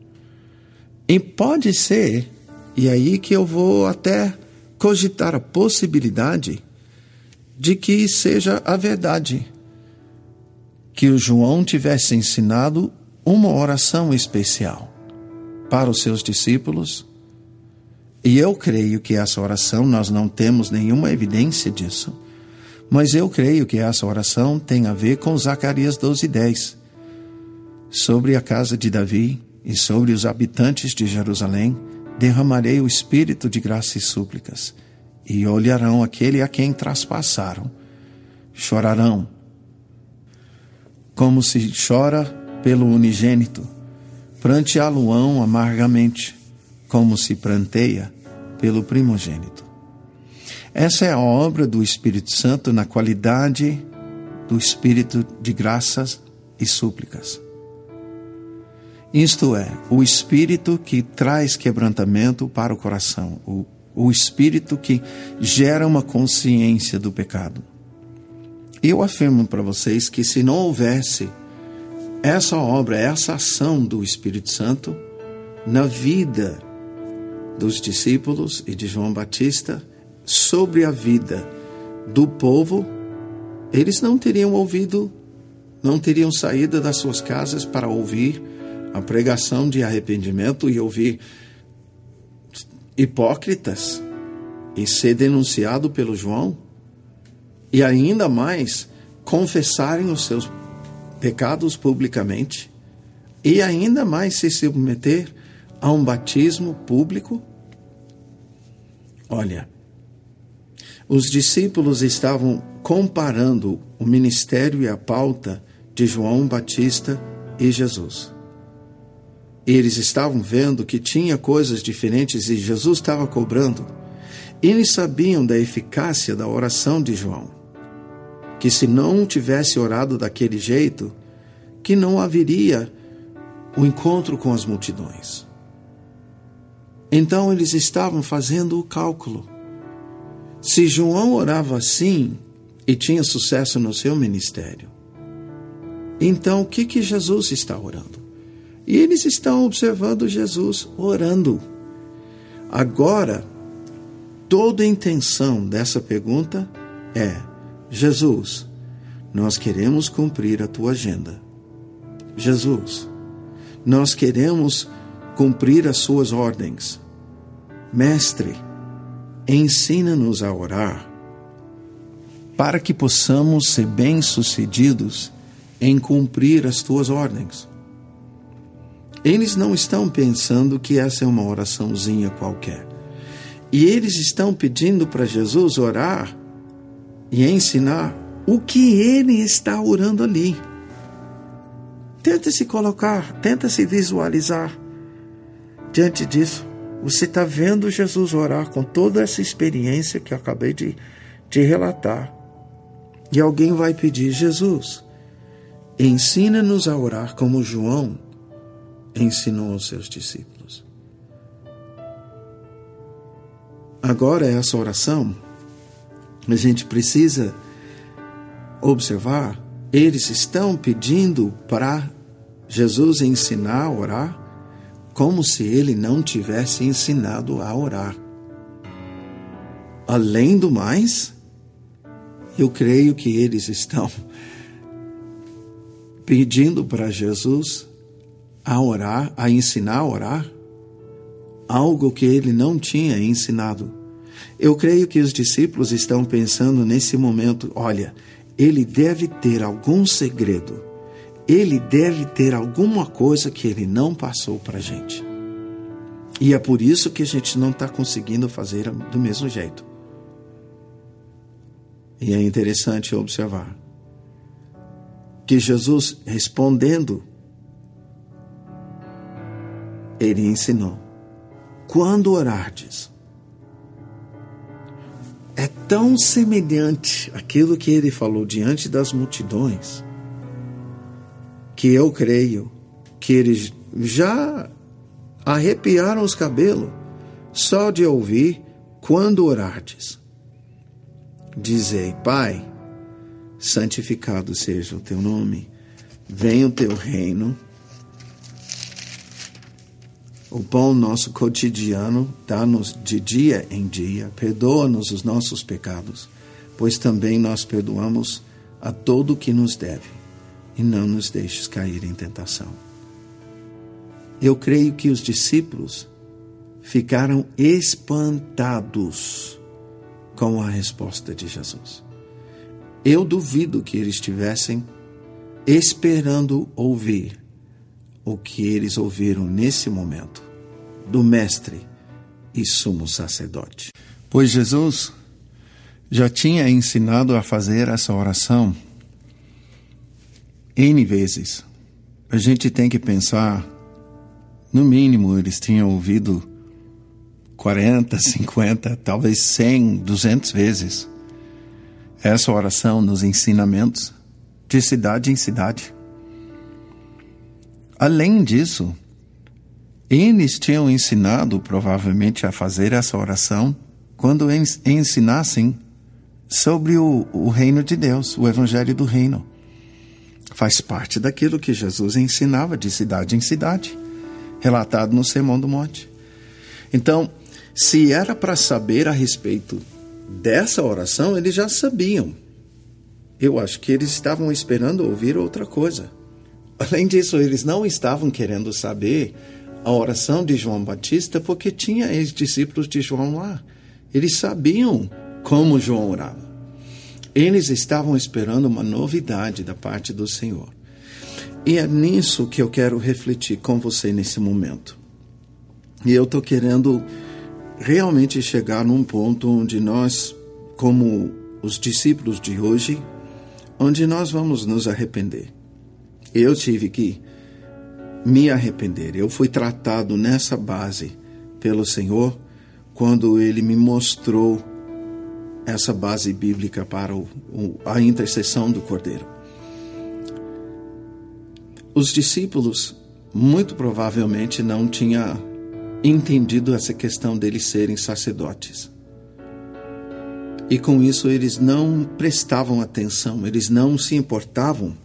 Speaker 2: E pode ser, e aí que eu vou até cogitar a possibilidade de que seja a verdade, que o João tivesse ensinado uma oração especial para os seus discípulos e eu creio que essa oração, nós não temos nenhuma evidência disso, mas eu creio que essa oração tem a ver com Zacarias 12, 10. Sobre a casa de Davi e sobre os habitantes de Jerusalém, derramarei o espírito de graça e súplicas, e olharão aquele a quem traspassaram. Chorarão, como se chora pelo unigênito, pranteá-lo-ão amargamente como se pranteia pelo primogênito. Essa é a obra do Espírito Santo na qualidade do Espírito de graças e súplicas. Isto é, o Espírito que traz quebrantamento para o coração, o, o Espírito que gera uma consciência do pecado. Eu afirmo para vocês que se não houvesse essa obra, essa ação do Espírito Santo na vida dos discípulos e de João Batista sobre a vida do povo, eles não teriam ouvido, não teriam saído das suas casas para ouvir a pregação de arrependimento e ouvir hipócritas e ser denunciado pelo João e ainda mais confessarem os seus pecados publicamente e ainda mais se submeter a um batismo público? Olha, os discípulos estavam comparando o ministério e a pauta de João Batista e Jesus. Eles estavam vendo que tinha coisas diferentes e Jesus estava cobrando. Eles sabiam da eficácia da oração de João, que se não tivesse orado daquele jeito, que não haveria o encontro com as multidões. Então eles estavam fazendo o cálculo. Se João orava assim e tinha sucesso no seu ministério, então o que, que Jesus está orando? E eles estão observando Jesus orando. Agora, toda a intenção dessa pergunta é: Jesus, nós queremos cumprir a tua agenda. Jesus, nós queremos cumprir as suas ordens. Mestre, ensina-nos a orar para que possamos ser bem-sucedidos em cumprir as tuas ordens. Eles não estão pensando que essa é uma oraçãozinha qualquer. E eles estão pedindo para Jesus orar e ensinar o que ele está orando ali. Tenta se colocar, tenta se visualizar diante disso. Você está vendo Jesus orar com toda essa experiência que acabei de, de relatar. E alguém vai pedir: Jesus, ensina-nos a orar como João ensinou aos seus discípulos. Agora, essa oração, a gente precisa observar, eles estão pedindo para Jesus ensinar a orar como se ele não tivesse ensinado a orar. Além do mais, eu creio que eles estão pedindo para Jesus a orar, a ensinar a orar, algo que ele não tinha ensinado. Eu creio que os discípulos estão pensando nesse momento: olha, ele deve ter algum segredo, ele deve ter alguma coisa que ele não passou para a gente. E é por isso que a gente não está conseguindo fazer do mesmo jeito. E é interessante observar que Jesus respondendo ele ensinou: quando orardes, é tão semelhante aquilo que ele falou diante das multidões, que eu creio que eles já arrepiaram os cabelos só de ouvir quando orardes. Dizei, Pai, santificado seja o teu nome, venha o teu reino o pão nosso cotidiano dá-nos de dia em dia, perdoa-nos os nossos pecados, pois também nós perdoamos a todo o que nos deve, e não nos deixes cair em tentação. Eu creio que os discípulos ficaram espantados com a resposta de Jesus. Eu duvido que eles estivessem esperando ouvir o que eles ouviram nesse momento do Mestre e sumo sacerdote. Pois Jesus já tinha ensinado a fazer essa oração N vezes. A gente tem que pensar, no mínimo, eles tinham ouvido 40, 50, talvez 100, 200 vezes essa oração nos ensinamentos de cidade em cidade. Além disso, eles tinham ensinado provavelmente a fazer essa oração quando ensinassem sobre o, o reino de Deus, o evangelho do reino. Faz parte daquilo que Jesus ensinava de cidade em cidade, relatado no Sermão do Monte. Então, se era para saber a respeito dessa oração, eles já sabiam. Eu acho que eles estavam esperando ouvir outra coisa. Além disso, eles não estavam querendo saber a oração de João Batista porque tinha ex-discípulos de João lá. Eles sabiam como João orava. Eles estavam esperando uma novidade da parte do Senhor. E é nisso que eu quero refletir com você nesse momento. E eu estou querendo realmente chegar num ponto onde nós, como os discípulos de hoje, onde nós vamos nos arrepender eu tive que me arrepender. Eu fui tratado nessa base pelo Senhor quando Ele me mostrou essa base bíblica para o, o, a intercessão do Cordeiro. Os discípulos muito provavelmente não tinham entendido essa questão deles serem sacerdotes. E com isso eles não prestavam atenção, eles não se importavam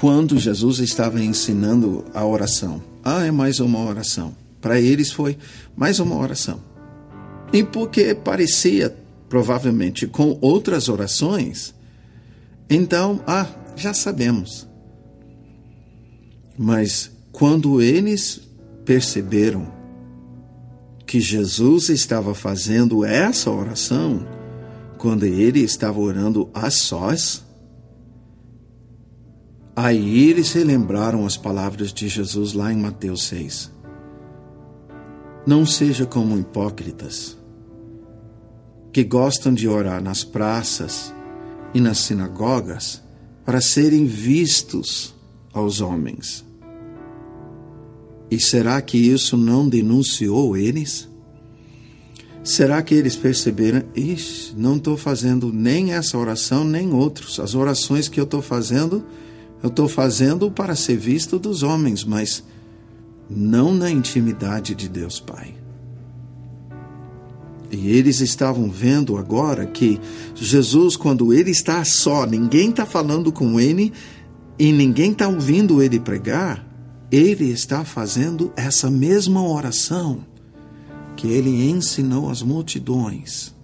Speaker 2: quando Jesus estava ensinando a oração. Ah, é mais uma oração. Para eles foi mais uma oração. E porque parecia, provavelmente, com outras orações, então, ah, já sabemos. Mas quando eles perceberam que Jesus estava fazendo essa oração, quando ele estava orando a sós, aí eles relembraram as palavras de Jesus lá em Mateus 6. Não seja como hipócritas, que gostam de orar nas praças e nas sinagogas para serem vistos aos homens. E será que isso não denunciou eles? Será que eles perceberam, ixi, não estou fazendo nem essa oração, nem outros. As orações que eu estou fazendo, eu estou fazendo para ser visto dos homens, mas não na intimidade de Deus Pai. E eles estavam vendo agora que Jesus, quando ele está só, ninguém está falando com ele e ninguém está ouvindo ele pregar, ele está fazendo essa mesma oração que ele ensinou às multidões.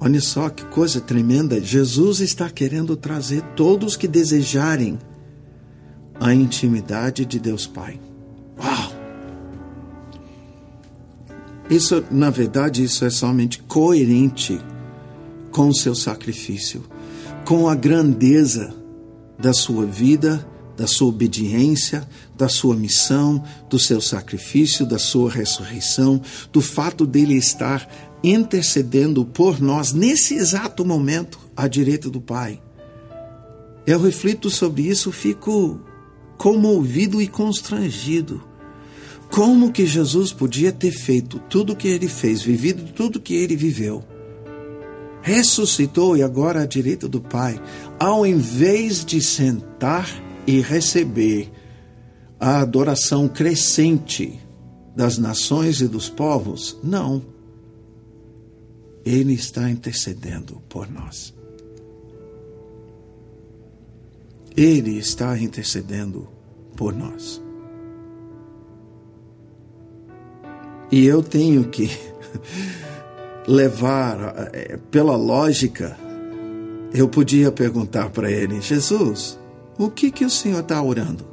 Speaker 2: Olha só que coisa tremenda. Jesus está querendo trazer todos que desejarem a intimidade de Deus Pai. Uau! Isso, na verdade, isso é somente coerente com o seu sacrifício, com a grandeza da sua vida, da sua obediência, da sua missão, do seu sacrifício, da sua ressurreição, do fato dele estar intercedendo por nós nesse exato momento à direita do Pai. Eu reflito sobre isso, fico comovido e constrangido como que Jesus podia ter feito tudo o que ele fez, vivido tudo o que ele viveu? Ressuscitou e agora à direita do Pai, ao invés de sentar e receber a adoração crescente das nações e dos povos, não. Ele está intercedendo por nós. Ele está intercedendo por nós. E eu tenho que levar, eh, pela lógica, eu podia perguntar para ele: Jesus, o que, que o Senhor está orando?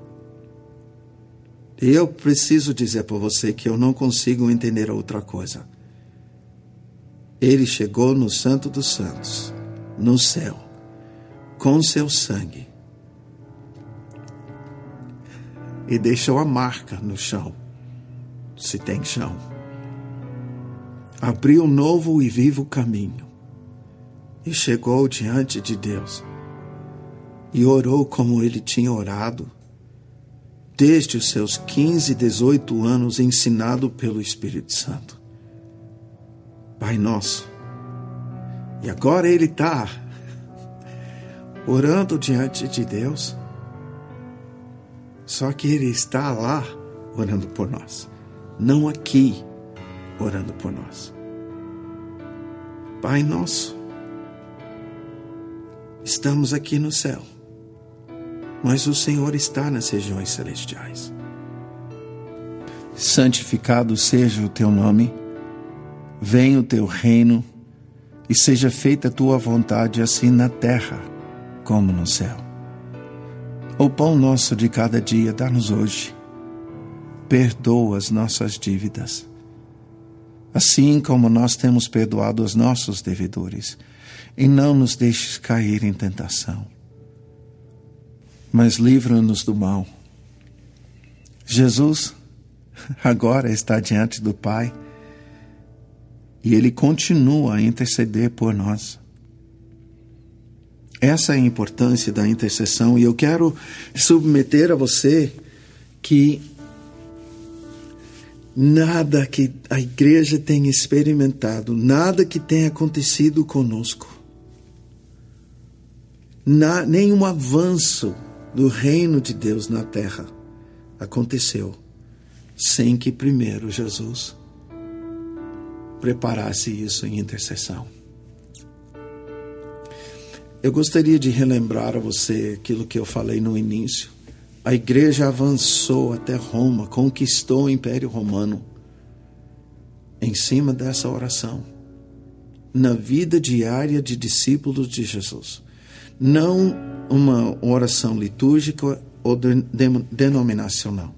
Speaker 2: E eu preciso dizer para você que eu não consigo entender outra coisa. Ele chegou no Santo dos Santos, no céu, com seu sangue, e deixou a marca no chão se tem chão. Abriu um novo e vivo caminho e chegou diante de Deus e orou como ele tinha orado desde os seus 15, 18 anos, ensinado pelo Espírito Santo. Pai Nosso. E agora ele está orando diante de Deus. Só que ele está lá orando por nós não aqui, orando por nós. Pai nosso, estamos aqui no céu, mas o Senhor está nas regiões celestiais. Santificado seja o teu nome, venha o teu reino e seja feita a tua vontade, assim na terra como no céu. O pão nosso de cada dia dá-nos hoje perdoa as nossas dívidas, assim como nós temos perdoado os nossos devedores, e não nos deixes cair em tentação, mas livra-nos do mal. Jesus agora está diante do Pai e ele continua a interceder por nós. Essa é a importância da intercessão e eu quero submeter a você que nada que a igreja tenha experimentado, nada que tenha acontecido conosco, na, nenhum avanço do reino de Deus na terra aconteceu sem que primeiro Jesus preparasse isso em intercessão. Eu gostaria de relembrar a você aquilo que eu falei no início. A igreja avançou até Roma, conquistou o Império Romano. em cima dessa oração, na vida diária de discípulos de Jesus. Não uma oração litúrgica ou denominacional.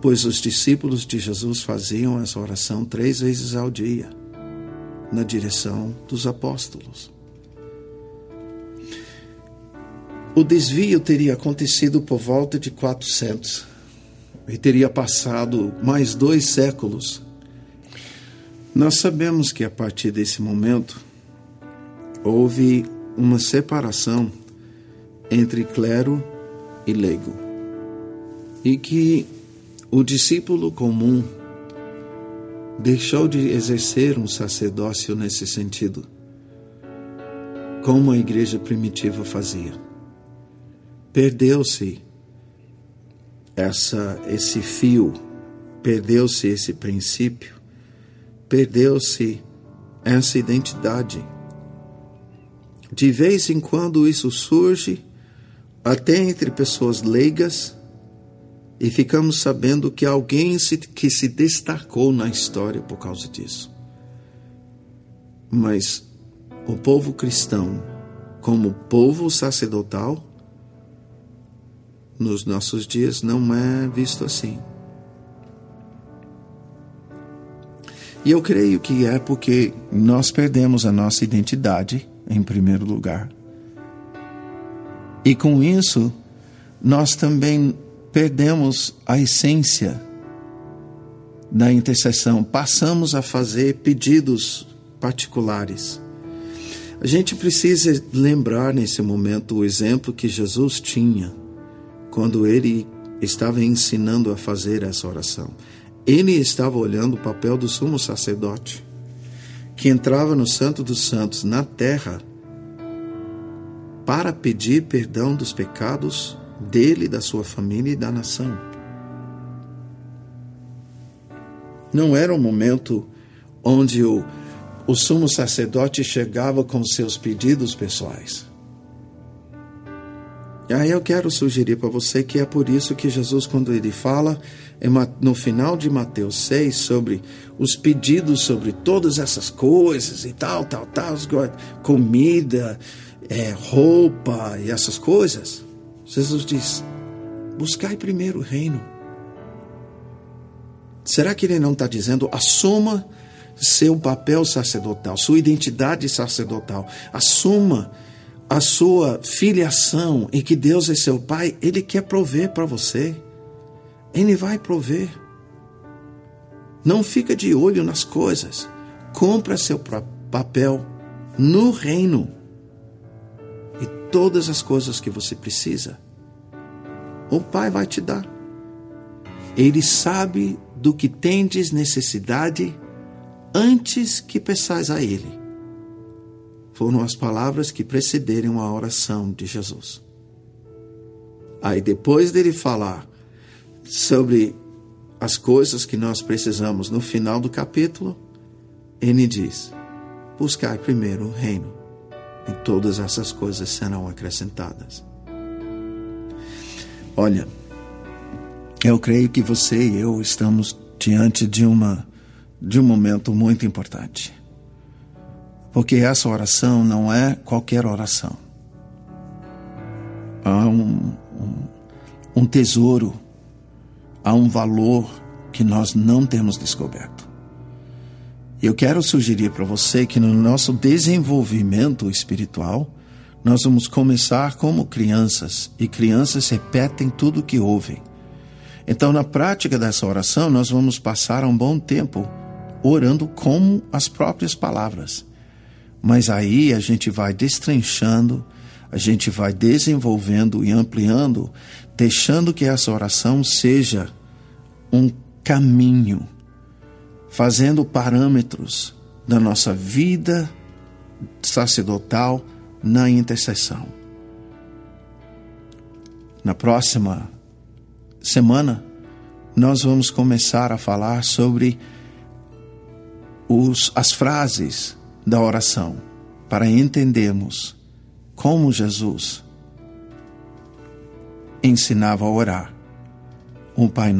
Speaker 2: Pois os discípulos de Jesus faziam essa oração três vezes ao dia, na direção dos apóstolos. O desvio teria acontecido por volta de 400 e teria passado mais dois séculos. Nós sabemos que a partir desse momento houve uma separação entre clero e leigo e que o discípulo comum deixou de exercer um sacerdócio nesse sentido, como a igreja primitiva fazia perdeu-se essa esse fio, perdeu-se esse princípio, perdeu-se essa identidade. De vez em quando isso surge até entre pessoas leigas e ficamos sabendo que alguém se, que se destacou na história por causa disso. Mas o povo cristão, como povo sacerdotal, nos nossos dias não é visto assim. E eu creio que é porque nós perdemos a nossa identidade, em primeiro lugar. E com isso, nós também perdemos a essência da intercessão. Passamos a fazer pedidos particulares. A gente precisa lembrar nesse momento o exemplo que Jesus tinha quando ele estava ensinando a fazer essa oração. Ele estava olhando o papel do sumo sacerdote, que entrava no Santo dos Santos na terra para pedir perdão dos pecados dele, da sua família e da nação. Não era um momento onde o, o sumo sacerdote chegava com seus pedidos pessoais. E aí eu quero sugerir para você que é por isso que Jesus, quando ele fala no final de Mateus 6 sobre os pedidos sobre todas essas coisas e tal, tal, tal, comida, é, roupa e essas coisas, Jesus diz: buscai primeiro o reino. Será que ele não está dizendo assuma seu papel sacerdotal, sua identidade sacerdotal, assuma a sua filiação e que Deus é seu Pai, Ele quer prover para você. Ele vai prover. Não fica de olho nas coisas. Compra seu papel no reino todas as coisas que você precisa. O Pai vai te dar. Ele sabe do que tendes necessidade antes que peçais a Ele foram as palavras que precederam a oração de Jesus. Aí, depois dele falar sobre as coisas que nós precisamos no final do capítulo, ele diz: Buscai primeiro o reino, e todas essas coisas serão acrescentadas. Olha, eu creio que você e eu estamos diante de uma de um momento muito importante. Porque essa oração não é qualquer oração. Há um, um, um tesouro, há um valor que nós não temos descoberto. Eu quero sugerir para você que no nosso desenvolvimento espiritual, nós vamos começar como crianças, e crianças repetem tudo o que ouvem. Então, na prática dessa oração, nós vamos passar um bom tempo orando com as próprias palavras. Mas aí a gente vai destrinchando, a gente vai desenvolvendo e ampliando, deixando que essa oração seja um caminho, fazendo parâmetros da nossa vida sacerdotal na intercessão. Na próxima semana, nós vamos começar a falar sobre os, as frases da oração, para entendermos como Jesus ensinava a orar. Um Pai